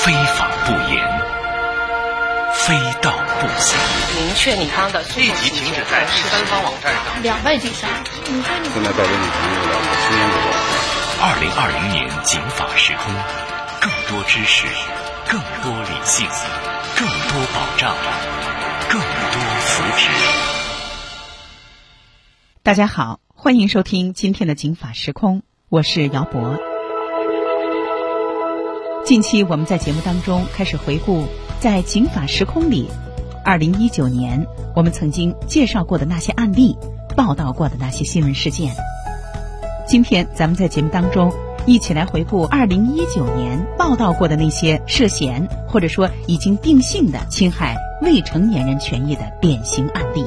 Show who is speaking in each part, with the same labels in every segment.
Speaker 1: 非法不严，非道不行。
Speaker 2: 明确你方的
Speaker 3: 立即停止在第三方网站上。
Speaker 4: 两败俱伤。你说你
Speaker 5: 现在带给你朋友。
Speaker 1: 二零二零年警法时空，更多知识，更多理性，更多保障，更多福祉。
Speaker 6: 大家好，欢迎收听今天的警法时空，我是姚博。近期我们在节目当中开始回顾在警法时空里，二零一九年我们曾经介绍过的那些案例，报道过的那些新闻事件。今天咱们在节目当中一起来回顾二零一九年报道过的那些涉嫌或者说已经定性的侵害未成年人权益的典型案例。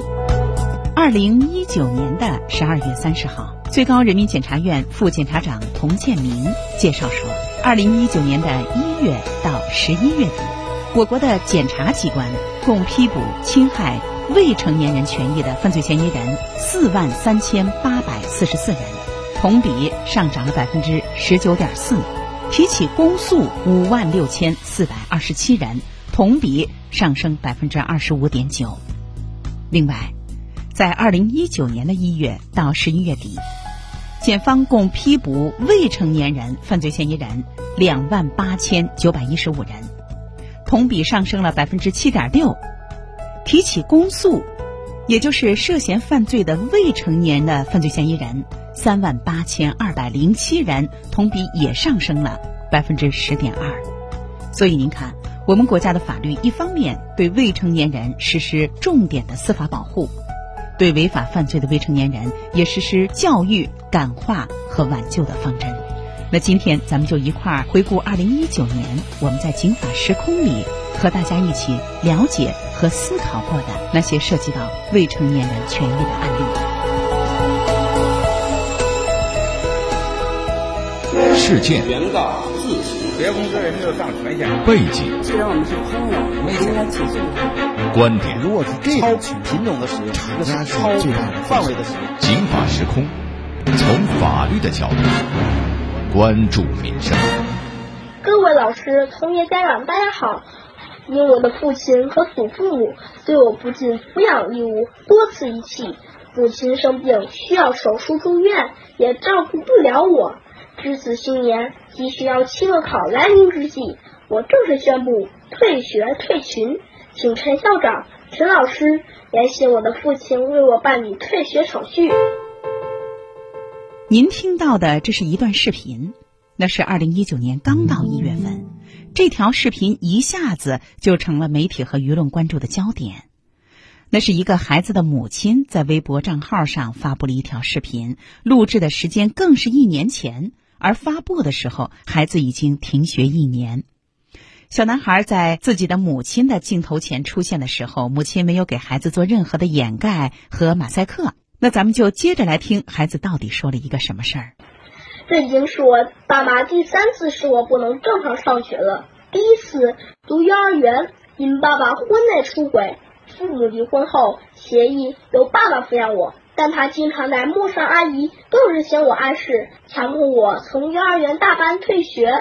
Speaker 6: 二零一九年的十二月三十号，最高人民检察院副检察长童建明介绍说，二零一九年的一月到十一月底，我国的检察机关共批捕侵害未成年人权益的犯罪嫌疑人四万三千八百四十四人，同比上涨了百分之十九点四；提起公诉五万六千四百二十七人，同比上升百分之二十五点九。另外，在二零一九年的一月到十一月底，检方共批捕未成年人犯罪嫌疑人两万八千九百一十五人，同比上升了百分之七点六；提起公诉，也就是涉嫌犯罪的未成年的犯罪嫌疑人三万八千二百零七人，同比也上升了百分之十点二。所以您看，我们国家的法律一方面对未成年人实施重点的司法保护。对违法犯罪的未成年人也实施教育、感化和挽救的方针。那今天咱们就一块儿回顾二零一九年我们在警法时空里和大家一起了解和思考过的那些涉及到未成年人权益的案
Speaker 1: 例。事件。
Speaker 5: 原告自行。别公司也没有上权限。
Speaker 1: 背景。
Speaker 7: 既然我们是朋友，没应该起诉他。
Speaker 1: 观点。
Speaker 8: 如果是这种品种的使用，
Speaker 7: 这是超最大的
Speaker 8: 范围的使用。
Speaker 1: 警法时空，从法律的角度关注民生。
Speaker 9: 各位老师、同学、家长，大家好。因我的父亲和祖父母对我不尽抚养义务，多次遗弃。母亲生病需要手术住院，也照顾不了我。值此新年，即需要期末考来临之际，我正式宣布退学退群。请陈校长、陈老师联系我的父亲，为我办理退学手续。
Speaker 6: 您听到的这是一段视频，那是二零一九年刚到一月份，这条视频一下子就成了媒体和舆论关注的焦点。那是一个孩子的母亲在微博账号上发布了一条视频，录制的时间更是一年前，而发布的时候，孩子已经停学一年。小男孩在自己的母亲的镜头前出现的时候，母亲没有给孩子做任何的掩盖和马赛克。那咱们就接着来听孩子到底说了一个什么事儿。
Speaker 9: 这已经是我爸妈第三次使我不能正常上学了。第一次读幼儿园，因爸爸婚内出轨，父母离婚后协议由爸爸抚养我，但他经常带陌生阿姨，更是嫌我碍事，强迫我从幼儿园大班退学。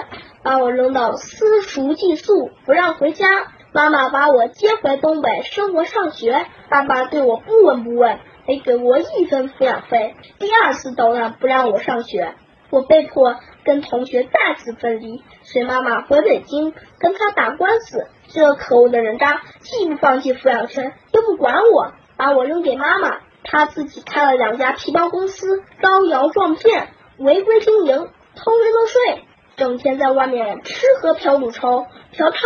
Speaker 9: 把我扔到私塾寄宿，不让回家。妈妈把我接回东北生活上学。爸爸对我不闻不问，没给我一分抚养费。第二次捣乱不让我上学，我被迫跟同学再次分离，随妈妈回北京跟他打官司。这可恶的人渣既不放弃抚养权，又不管我，把我扔给妈妈。他自己开了两家皮包公司，招摇撞骗，违规经营，偷人漏税。整天在外面吃喝嫖赌抽，嫖娼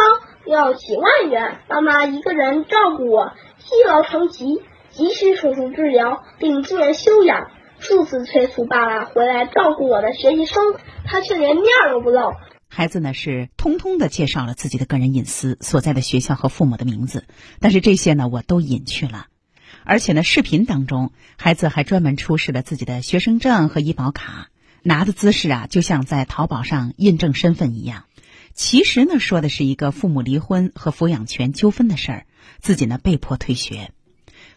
Speaker 9: 要几万元，妈妈一个人照顾我，积劳成疾，急需手术治疗并住院休养。数次催促爸爸回来照顾我的学习生，他却连面都不露。
Speaker 6: 孩子呢是通通的介绍了自己的个人隐私、所在的学校和父母的名字，但是这些呢我都隐去了。而且呢，视频当中孩子还专门出示了自己的学生证和医保卡。拿的姿势啊，就像在淘宝上印证身份一样。其实呢，说的是一个父母离婚和抚养权纠纷的事儿，自己呢被迫退学。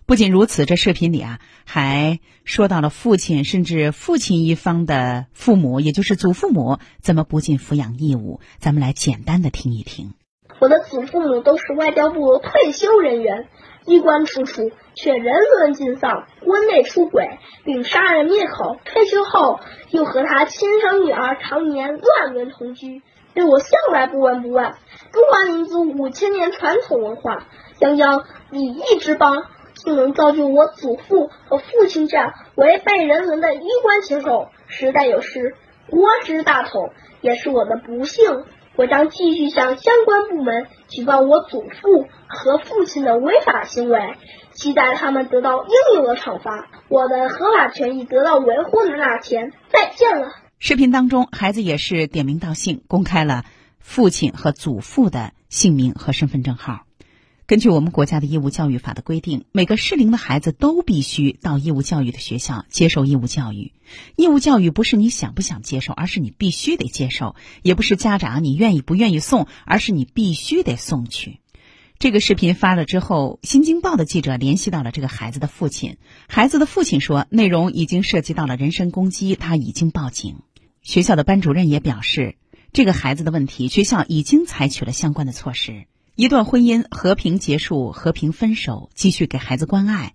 Speaker 6: 不仅如此，这视频里啊还说到了父亲甚至父亲一方的父母，也就是祖父母怎么不尽抚养义务。咱们来简单的听一听。
Speaker 9: 我的祖父母都是外交部退休人员，衣冠楚楚，却人伦尽丧，婚内出轨并杀人灭口。退休后又和他亲生女儿常年乱伦同居，对我向来不闻不问。中华民族五千年传统文化，泱泱礼义之邦，竟能造就我祖父和父亲这样违背人伦的衣冠禽兽，实在有失国之大同，也是我的不幸。我将继续向相关部门举报我祖父和父亲的违法行为，期待他们得到应有的惩罚，我的合法权益得到维护的那天，再见了。
Speaker 6: 视频当中，孩子也是点名道姓，公开了父亲和祖父的姓名和身份证号。根据我们国家的义务教育法的规定，每个适龄的孩子都必须到义务教育的学校接受义务教育。义务教育不是你想不想接受，而是你必须得接受；也不是家长你愿意不愿意送，而是你必须得送去。这个视频发了之后，《新京报》的记者联系到了这个孩子的父亲，孩子的父亲说，内容已经涉及到了人身攻击，他已经报警。学校的班主任也表示，这个孩子的问题，学校已经采取了相关的措施。一段婚姻和平结束、和平分手，继续给孩子关爱，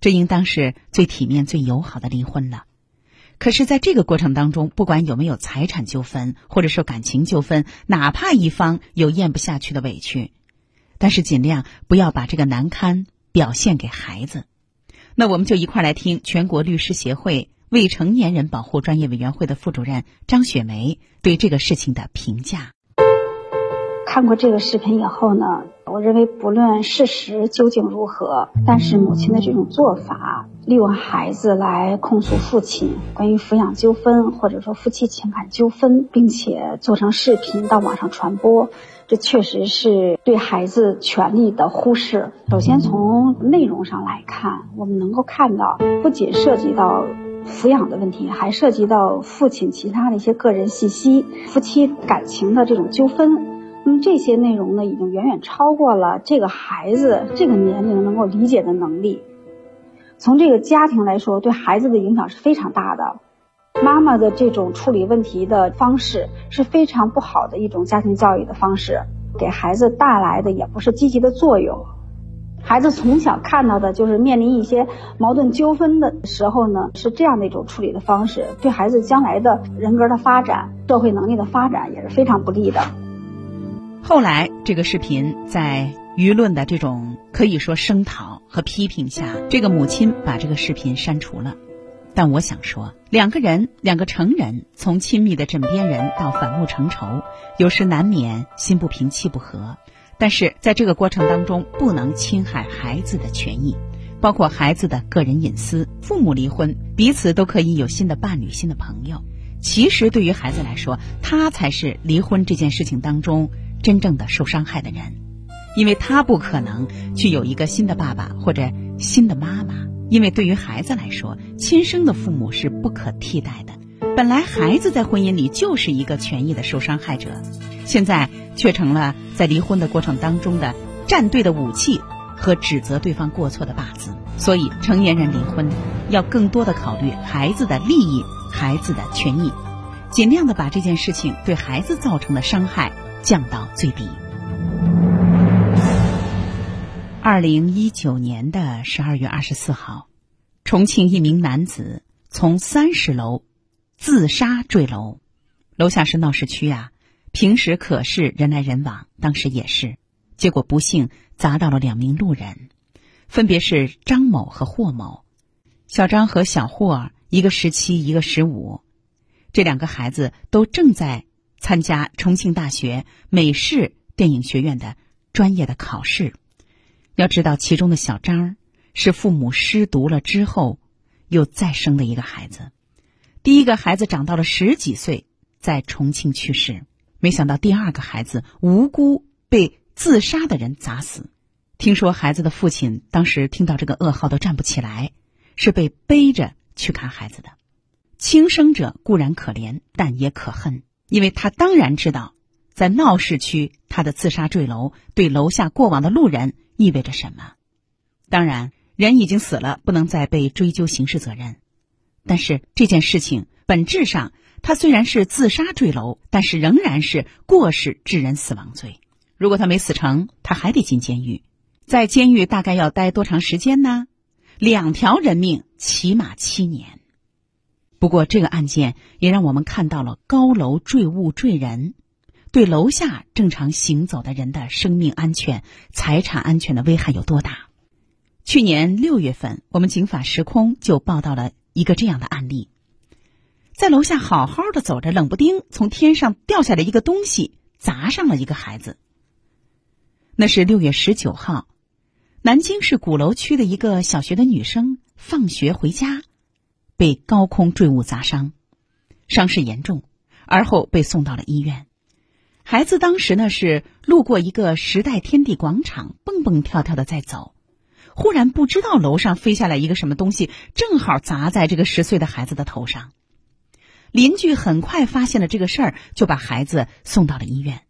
Speaker 6: 这应当是最体面、最友好的离婚了。可是，在这个过程当中，不管有没有财产纠纷，或者说感情纠纷，哪怕一方有咽不下去的委屈，但是尽量不要把这个难堪表现给孩子。那我们就一块儿来听全国律师协会未成年人保护专业委员会的副主任张雪梅对这个事情的评价。
Speaker 2: 看过这个视频以后呢，我认为不论事实究竟如何，但是母亲的这种做法，利用孩子来控诉父亲关于抚养纠纷或者说夫妻情感纠纷，并且做成视频到网上传播，这确实是对孩子权利的忽视。首先从内容上来看，我们能够看到，不仅涉及到抚养的问题，还涉及到父亲其他的一些个人信息、夫妻感情的这种纠纷。那么这些内容呢，已经远远超过了这个孩子这个年龄能够理解的能力。从这个家庭来说，对孩子的影响是非常大的。妈妈的这种处理问题的方式是非常不好的一种家庭教育的方式，给孩子带来的也不是积极的作用。孩子从小看到的就是面临一些矛盾纠纷的时候呢，是这样的一种处理的方式，对孩子将来的人格的发展、社会能力的发展也是非常不利的。
Speaker 6: 后来，这个视频在舆论的这种可以说声讨和批评下，这个母亲把这个视频删除了。但我想说，两个人，两个成人，从亲密的枕边人到反目成仇，有时难免心不平气不和。但是在这个过程当中，不能侵害孩子的权益，包括孩子的个人隐私。父母离婚，彼此都可以有新的伴侣、新的朋友。其实对于孩子来说，他才是离婚这件事情当中。真正的受伤害的人，因为他不可能去有一个新的爸爸或者新的妈妈，因为对于孩子来说，亲生的父母是不可替代的。本来孩子在婚姻里就是一个权益的受伤害者，现在却成了在离婚的过程当中的站队的武器和指责对方过错的靶子。所以，成年人离婚要更多的考虑孩子的利益、孩子的权益，尽量的把这件事情对孩子造成的伤害。降到最低。二零一九年的十二月二十四号，重庆一名男子从三十楼自杀坠楼，楼下是闹市区啊，平时可是人来人往，当时也是，结果不幸砸到了两名路人，分别是张某和霍某。小张和小霍，一个十七，一个十五，这两个孩子都正在。参加重庆大学美式电影学院的专业的考试，要知道其中的小张是父母失独了之后又再生的一个孩子。第一个孩子长到了十几岁，在重庆去世，没想到第二个孩子无辜被自杀的人砸死。听说孩子的父亲当时听到这个噩耗都站不起来，是被背着去看孩子的。轻生者固然可怜，但也可恨。因为他当然知道，在闹市区，他的自杀坠楼对楼下过往的路人意味着什么。当然，人已经死了，不能再被追究刑事责任。但是这件事情本质上，他虽然是自杀坠楼，但是仍然是过失致人死亡罪。如果他没死成，他还得进监狱。在监狱大概要待多长时间呢？两条人命，起码七年。不过，这个案件也让我们看到了高楼坠物坠人，对楼下正常行走的人的生命安全、财产安全的危害有多大。去年六月份，我们警法时空就报道了一个这样的案例：在楼下好好的走着，冷不丁从天上掉下来一个东西，砸上了一个孩子。那是六月十九号，南京市鼓楼区的一个小学的女生放学回家。被高空坠物砸伤，伤势严重，而后被送到了医院。孩子当时呢是路过一个时代天地广场，蹦蹦跳跳的在走，忽然不知道楼上飞下来一个什么东西，正好砸在这个十岁的孩子的头上。邻居很快发现了这个事儿，就把孩子送到了医院。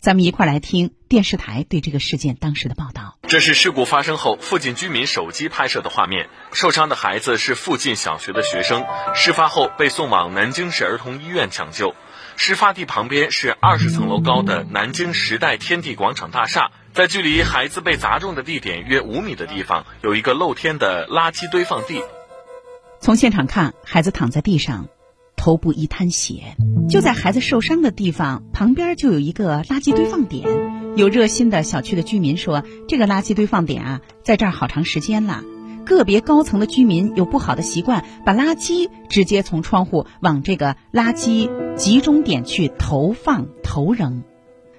Speaker 6: 咱们一块来听电视台对这个事件当时的报道。
Speaker 10: 这是事故发生后附近居民手机拍摄的画面。受伤的孩子是附近小学的学生，事发后被送往南京市儿童医院抢救。事发地旁边是二十层楼高的南京时代天地广场大厦，在距离孩子被砸中的地点约五米的地方，有一个露天的垃圾堆放地。
Speaker 6: 从现场看，孩子躺在地上。头部一滩血，就在孩子受伤的地方旁边就有一个垃圾堆放点。有热心的小区的居民说，这个垃圾堆放点啊，在这儿好长时间了。个别高层的居民有不好的习惯，把垃圾直接从窗户往这个垃圾集中点去投放投扔。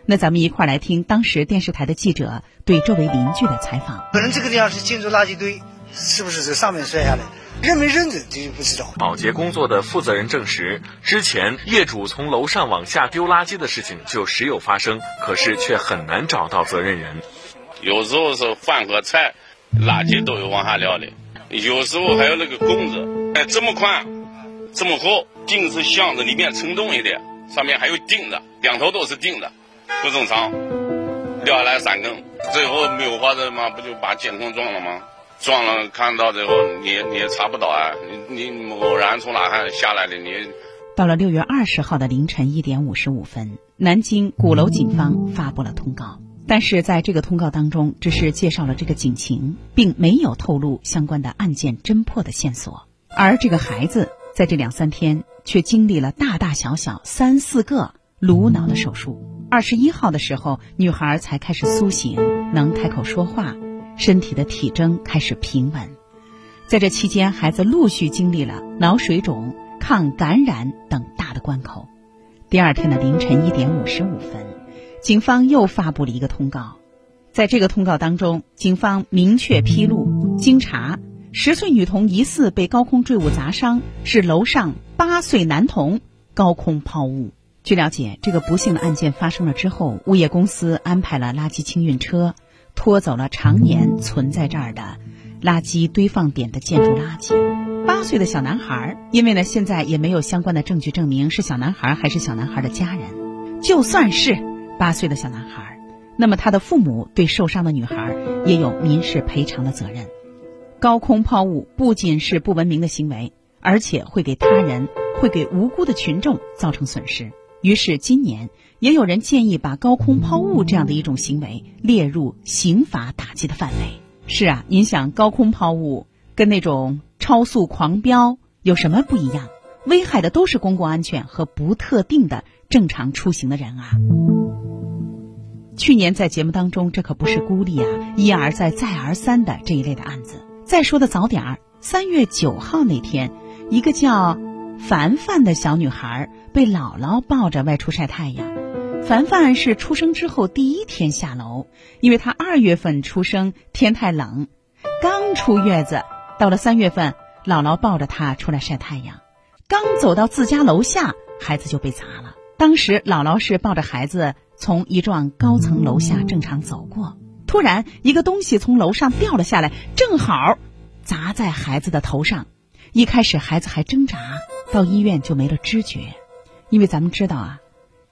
Speaker 6: 那咱们一块儿来听当时电视台的记者对周围邻居的采访。
Speaker 11: 可能这个地方是建筑垃圾堆，是不是在上面摔下来？认没认得这就不知道。
Speaker 10: 保洁工作的负责人证实，之前业主从楼上往下丢垃圾的事情就时有发生，可是却很难找到责任人。
Speaker 12: 有时候是饭和菜，垃圾都有往下撂的；有时候还有那个棍子，哎，这么宽，这么厚，钉是箱子里面承重一点，上面还有钉子，两头都是钉子，不正常，掉下来三根，最后没有法子嘛，不就把监控撞了吗？撞了，看到之后你你也查不到啊！你你偶然从哪看下来的？你
Speaker 6: 到了六月二十号的凌晨一点五十五分，南京鼓楼警方发布了通告，但是在这个通告当中，只是介绍了这个警情，并没有透露相关的案件侦破的线索。而这个孩子在这两三天却经历了大大小小三四个颅脑的手术。二十一号的时候，女孩才开始苏醒，能开口说话。身体的体征开始平稳，在这期间，孩子陆续经历了脑水肿、抗感染等大的关口。第二天的凌晨一点五十五分，警方又发布了一个通告，在这个通告当中，警方明确披露：经查，十岁女童疑似被高空坠物砸伤，是楼上八岁男童高空抛物。据了解，这个不幸的案件发生了之后，物业公司安排了垃圾清运车。拖走了常年存在这儿的垃圾堆放点的建筑垃圾。八岁的小男孩，因为呢现在也没有相关的证据证明是小男孩还是小男孩的家人。就算是八岁的小男孩，那么他的父母对受伤的女孩也有民事赔偿的责任。高空抛物不仅是不文明的行为，而且会给他人、会给无辜的群众造成损失。于是今年。也有人建议把高空抛物这样的一种行为列入刑法打击的范围。是啊，您想高空抛物跟那种超速狂飙有什么不一样？危害的都是公共安全和不特定的正常出行的人啊。去年在节目当中，这可不是孤立啊，一而再再而三的这一类的案子。再说的早点儿，三月九号那天，一个叫凡凡的小女孩被姥姥抱着外出晒太阳。凡凡是出生之后第一天下楼，因为他二月份出生，天太冷，刚出月子。到了三月份，姥姥抱着他出来晒太阳，刚走到自家楼下，孩子就被砸了。当时姥姥是抱着孩子从一幢高层楼下正常走过，突然一个东西从楼上掉了下来，正好砸在孩子的头上。一开始孩子还挣扎，到医院就没了知觉，因为咱们知道啊。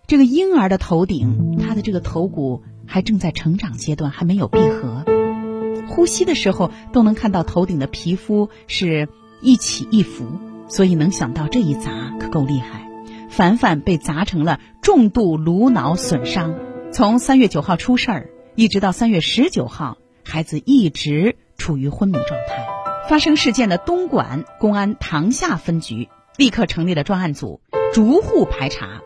Speaker 6: 这个婴儿的头顶，他的这个头骨还正在成长阶段，还没有闭合，呼吸的时候都能看到头顶的皮肤是一起一伏，所以能想到这一砸可够厉害。凡凡被砸成了重度颅脑损伤，从三月九号出事儿，一直到三月十九号，孩子一直处于昏迷状态。发生事件的东莞公安塘厦分局立刻成立了专案组，逐户排查，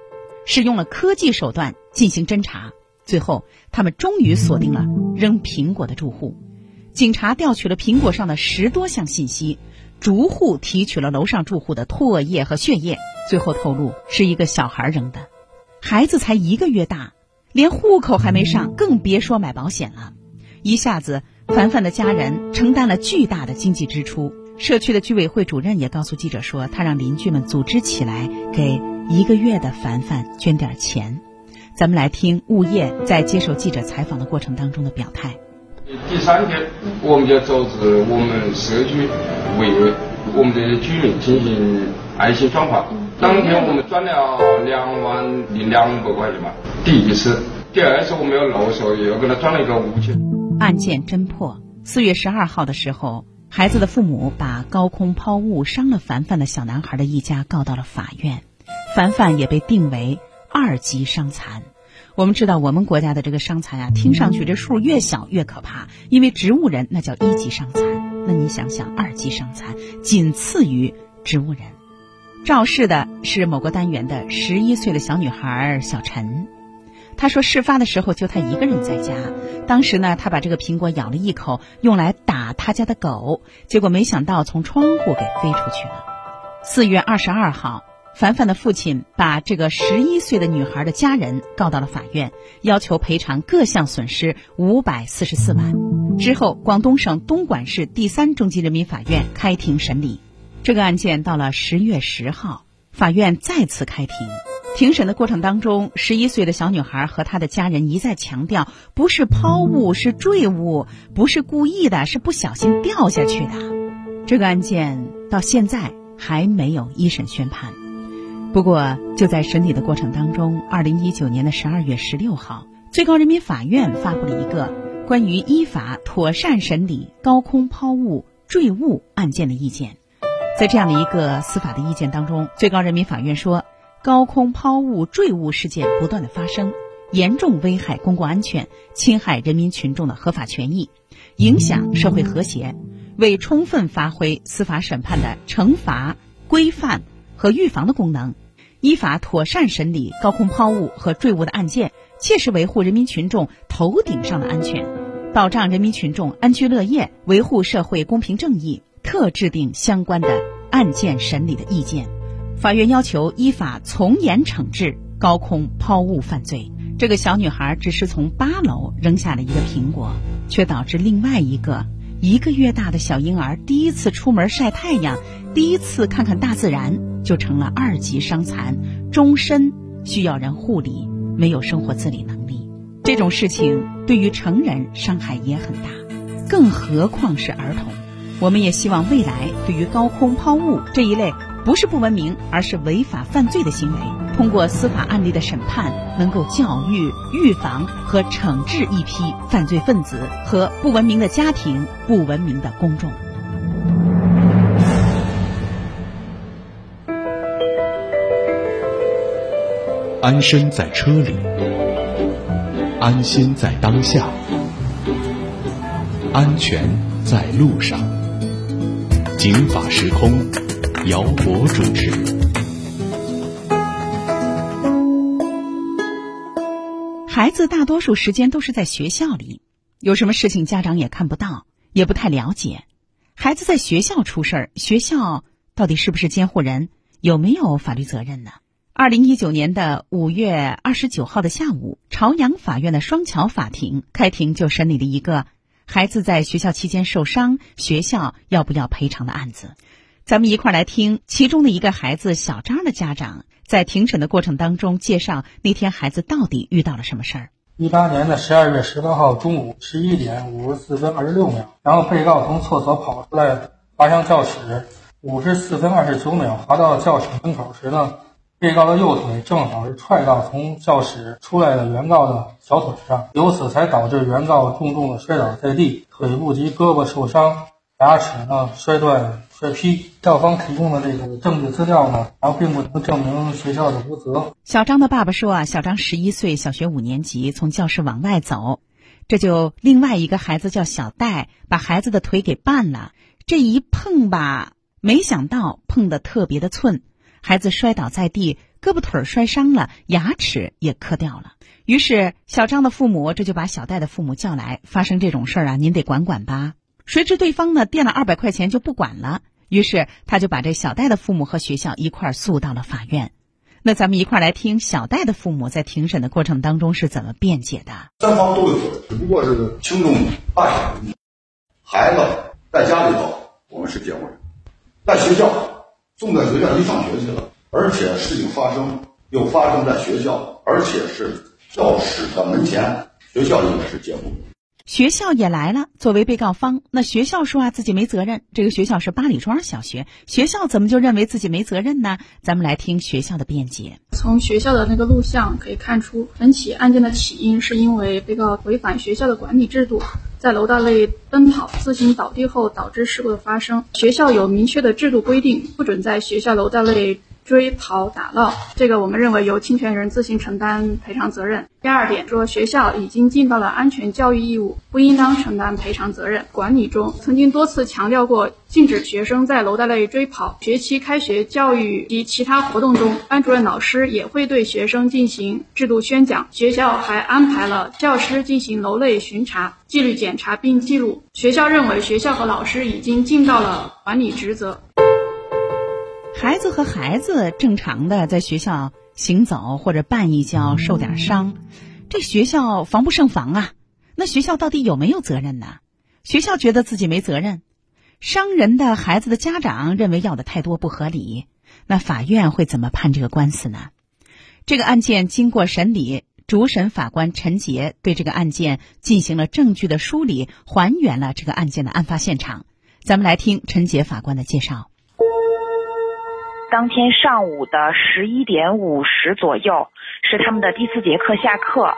Speaker 6: 使用了科技手段进行侦查。最后，他们终于锁定了扔苹果的住户。警察调取了苹果上的十多项信息，逐户提取了楼上住户的唾液和血液，最后透露是一个小孩扔的，孩子才一个月大，连户口还没上，更别说买保险了。一下子，凡凡的家人承担了巨大的经济支出。社区的居委会主任也告诉记者说，他让邻居们组织起来，给一个月的凡凡捐点钱。咱们来听物业在接受记者采访的过程当中的表态。
Speaker 13: 第三天，我们就组织我们社区为我们的居民进行爱心捐款。当天我们转了两万零两百块钱嘛，第一次。第二次我们要漏收，又给他转了一个五千。
Speaker 6: 案件侦破。四月十二号的时候，孩子的父母把高空抛物伤了凡凡的小男孩的一家告到了法院，凡凡也被定为二级伤残。我们知道，我们国家的这个伤残啊，听上去这数越小越可怕，因为植物人那叫一级伤残，那你想想，二级伤残仅次于植物人。肇事的是某个单元的十一岁的小女孩小陈，她说事发的时候就她一个人在家，当时呢，她把这个苹果咬了一口，用来打她家的狗，结果没想到从窗户给飞出去了。四月二十二号。凡凡的父亲把这个十一岁的女孩的家人告到了法院，要求赔偿各项损失五百四十四万。之后，广东省东莞市第三中级人民法院开庭审理这个案件。到了十月十号，法院再次开庭。庭审的过程当中，十一岁的小女孩和她的家人一再强调，不是抛物，是坠物，不是故意的，是不小心掉下去的。这个案件到现在还没有一审宣判。不过，就在审理的过程当中，二零一九年的十二月十六号，最高人民法院发布了一个关于依法妥善审理高空抛物坠物案件的意见。在这样的一个司法的意见当中，最高人民法院说，高空抛物坠物事件不断的发生，严重危害公共安全，侵害人民群众的合法权益，影响社会和谐，为充分发挥司法审判的惩罚、规范和预防的功能。依法妥善审理高空抛物和坠物的案件，切实维护人民群众头顶上的安全，保障人民群众安居乐业，维护社会公平正义，特制定相关的案件审理的意见。法院要求依法从严惩治高空抛物犯罪。这个小女孩只是从八楼扔下了一个苹果，却导致另外一个一个月大的小婴儿第一次出门晒太阳，第一次看看大自然。就成了二级伤残，终身需要人护理，没有生活自理能力。这种事情对于成人伤害也很大，更何况是儿童。我们也希望未来对于高空抛物这一类不是不文明，而是违法犯罪的行为，通过司法案例的审判，能够教育、预防和惩治一批犯罪分子和不文明的家庭、不文明的公众。
Speaker 14: 安身在车里，安心在当下，安全在路上。警法时空，姚博主持。
Speaker 6: 孩子大多数时间都是在学校里，有什么事情家长也看不到，也不太了解。孩子在学校出事儿，学校到底是不是监护人，有没有法律责任呢？二零一九年的五月二十九号的下午，朝阳法院的双桥法庭开庭，就审理了一个孩子在学校期间受伤，学校要不要赔偿的案子。咱们一块儿来听其中的一个孩子小张的家长在庭审的过程当中介绍那天孩子到底遇到了什么事儿。
Speaker 15: 一八年的十二月十八号中午十一点五十四分二十六秒，然后被告从厕所跑出来，滑向教室。五十四分二十九秒，滑到教室门口时呢。被告的右腿正好是踹到从教室出来的原告的小腿上，由此才导致原告重重的摔倒在地，腿部及胳膊受伤，牙齿呢摔断、摔劈。校方提供的这个证据资料呢，然后并不能证明学校的无责。
Speaker 6: 小张的爸爸说啊，小张十一岁，小学五年级，从教室往外走，这就另外一个孩子叫小戴，把孩子的腿给绊了。这一碰吧，没想到碰的特别的寸，孩子摔倒在地，胳膊腿摔伤了，牙齿也磕掉了。于是小张的父母这就把小戴的父母叫来，发生这种事儿啊，您得管管吧。谁知对方呢垫了二百块钱就不管了，于是他就把这小戴的父母和学校一块儿诉到了法院。那咱们一块儿来听小戴的父母在庭审的过程当中是怎么辩解的。
Speaker 16: 三方都有责任，只不过是轻重大小。孩子在家里头，我们是监护人；在学校，送在学校去上学去了，而且事情发生又发生在学校，而且是。教室的门前，学校应该是监护。
Speaker 6: 学校也来了，作为被告方，那学校说啊自己没责任。这个学校是八里庄小学，学校怎么就认为自己没责任呢？咱们来听学校的辩解。
Speaker 17: 从学校的那个录像可以看出，本起案件的起因是因为被告违反学校的管理制度，在楼道内奔跑、自行倒地后导致事故的发生。学校有明确的制度规定，不准在学校楼道内。追跑打闹，这个我们认为由侵权人自行承担赔偿责任。第二点说，学校已经尽到了安全教育义务，不应当承担赔偿责任。管理中曾经多次强调过，禁止学生在楼道内追跑。学期开学教育及其他活动中，班主任老师也会对学生进行制度宣讲。学校还安排了教师进行楼内巡查、纪律检查并记录。学校认为，学校和老师已经尽到了管理职责。
Speaker 6: 孩子和孩子正常的在学校行走或者绊一跤受点伤，这学校防不胜防啊。那学校到底有没有责任呢？学校觉得自己没责任，伤人的孩子的家长认为要的太多不合理。那法院会怎么判这个官司呢？这个案件经过审理，主审法官陈杰对这个案件进行了证据的梳理，还原了这个案件的案发现场。咱们来听陈杰法官的介绍。
Speaker 18: 当天上午的十一点五十左右，是他们的第四节课下课。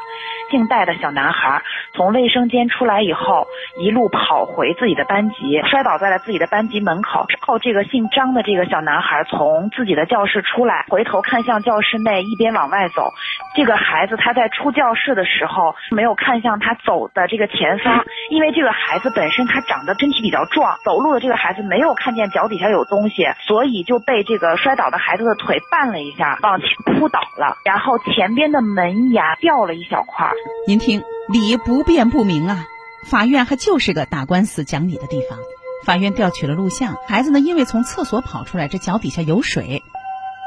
Speaker 18: 姓戴的小男孩从卫生间出来以后，一路跑回自己的班级，摔倒在了自己的班级门口。之后，这个姓张的这个小男孩从自己的教室出来，回头看向教室内，一边往外走。这个孩子他在出教室的时候，没有看向他走的这个前方，因为这个孩子本身他长得身体比较壮，走路的这个孩子没有看见脚底下有东西，所以就被这个摔倒的孩子的腿绊了一下，往前扑倒了，然后前边的门牙掉了一小块。
Speaker 6: 您听，理不辩不明啊！法院还就是个打官司讲理的地方。法院调取了录像，孩子呢因为从厕所跑出来，这脚底下有水，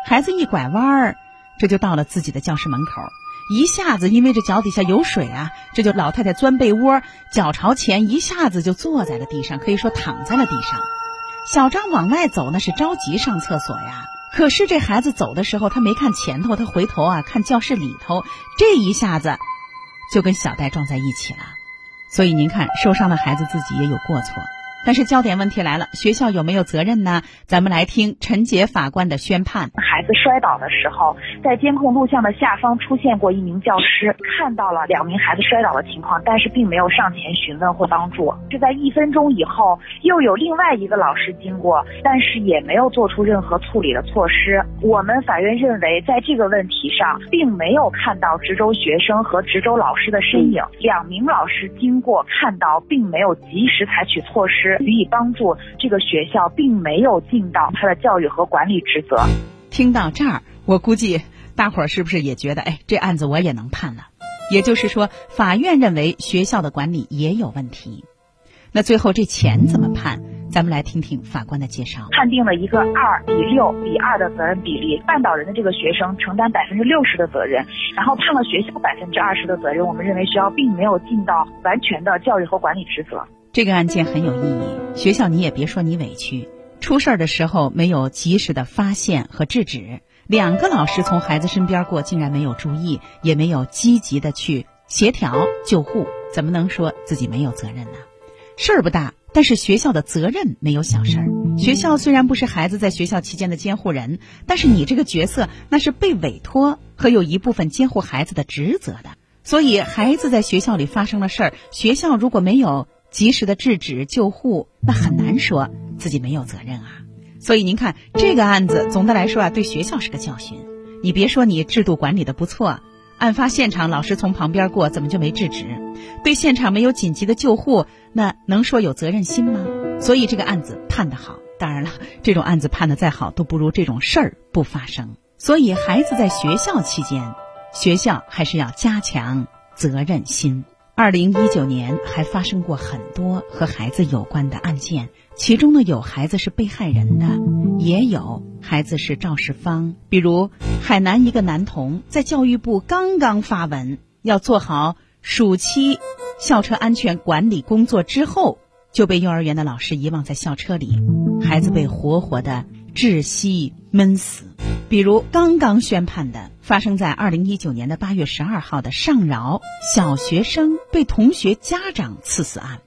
Speaker 6: 孩子一拐弯儿，这就到了自己的教室门口，一下子因为这脚底下有水啊，这就老太太钻被窝，脚朝前，一下子就坐在了地上，可以说躺在了地上。小张往外走，那是着急上厕所呀。可是这孩子走的时候，他没看前头，他回头啊看教室里头，这一下子。就跟小戴撞在一起了，所以您看，受伤的孩子自己也有过错。但是焦点问题来了，学校有没有责任呢？咱们来听陈杰法官的宣判。
Speaker 18: 孩子摔倒的时候，在监控录像的下方出现过一名教师，看到了两名孩子摔倒的情况，但是并没有上前询问或帮助。是在一分钟以后，又有另外一个老师经过，但是也没有做出任何处理的措施。我们法院认为，在这个问题上，并没有看到值周学生和值周老师的身影。两名老师经过看到，并没有及时采取措施。予以帮助，这个学校并没有尽到他的教育和管理职责。
Speaker 6: 听到这儿，我估计大伙儿是不是也觉得，哎，这案子我也能判了？也就是说，法院认为学校的管理也有问题。那最后这钱怎么判？咱们来听听法官的介绍。
Speaker 18: 判定了一个二比六比二的责任比例，绊倒人的这个学生承担百分之六十的责任，然后判了学校百分之二十的责任。我们认为学校并没有尽到完全的教育和管理职责。
Speaker 6: 这个案件很有意义，学校你也别说你委屈，出事儿的时候没有及时的发现和制止，两个老师从孩子身边过，竟然没有注意，也没有积极的去协调救护，怎么能说自己没有责任呢？事儿不大，但是学校的责任没有小事儿。学校虽然不是孩子在学校期间的监护人，但是你这个角色那是被委托和有一部分监护孩子的职责的。所以孩子在学校里发生了事儿，学校如果没有及时的制止救护，那很难说自己没有责任啊。所以您看这个案子，总的来说啊，对学校是个教训。你别说你制度管理的不错，案发现场老师从旁边过，怎么就没制止？对现场没有紧急的救护，那能说有责任心吗？所以这个案子判得好。当然了，这种案子判的再好，都不如这种事儿不发生。所以孩子在学校期间，学校还是要加强责任心。二零一九年还发生过很多和孩子有关的案件，其中呢有孩子是被害人的，也有孩子是肇事方。比如海南一个男童在教育部刚刚发文要做好暑期校车安全管理工作之后。就被幼儿园的老师遗忘在校车里，孩子被活活的窒息闷死。比如刚刚宣判的，发生在二零一九年的八月十二号的上饶小学生被同学家长刺死案，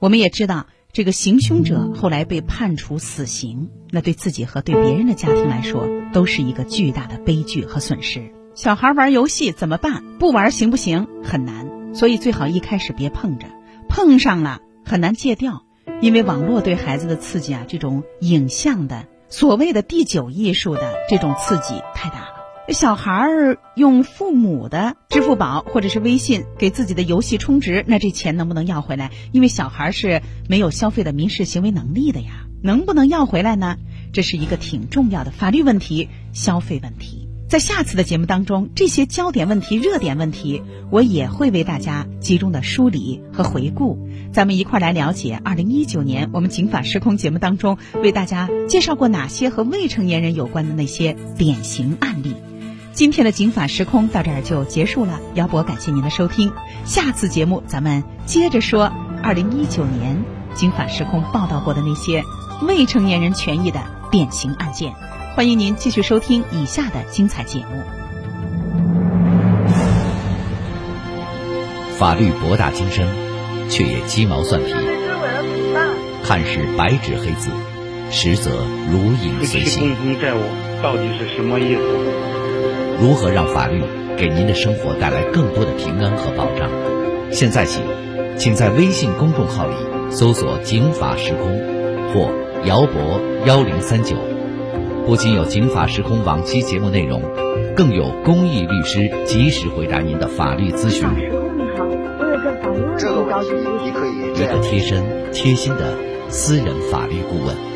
Speaker 6: 我们也知道这个行凶者后来被判处死刑，那对自己和对别人的家庭来说都是一个巨大的悲剧和损失。小孩玩游戏怎么办？不玩行不行？很难，所以最好一开始别碰着，碰上了。很难戒掉，因为网络对孩子的刺激啊，这种影像的所谓的第九艺术的这种刺激太大。小孩儿用父母的支付宝或者是微信给自己的游戏充值，那这钱能不能要回来？因为小孩是没有消费的民事行为能力的呀，能不能要回来呢？这是一个挺重要的法律问题、消费问题。在下次的节目当中，这些焦点问题、热点问题，我也会为大家集中的梳理和回顾。咱们一块儿来了解二零一九年我们《警法时空》节目当中为大家介绍过哪些和未成年人有关的那些典型案例。今天的《警法时空》到这儿就结束了，姚博感谢您的收听。下次节目咱们接着说二零一九年《警法时空》报道过的那些未成年人权益的典型案件。欢迎您继续收听以下的精彩节目。
Speaker 14: 法律博大精深，却也鸡毛蒜皮。看似白纸黑字，实则如影随形。
Speaker 19: 共同债务到底是什么意思？
Speaker 14: 如何让法律给您的生活带来更多的平安和保障？现在起，请在微信公众号里搜索“警法时空”或“姚博幺零三九”。不仅有《警法时空》往期节目内容，更有公益律师及时回答您的法律咨询。
Speaker 20: 时空你好，我有个法律问题，高级咨询。
Speaker 14: 一个贴身、贴心的私人法律顾问。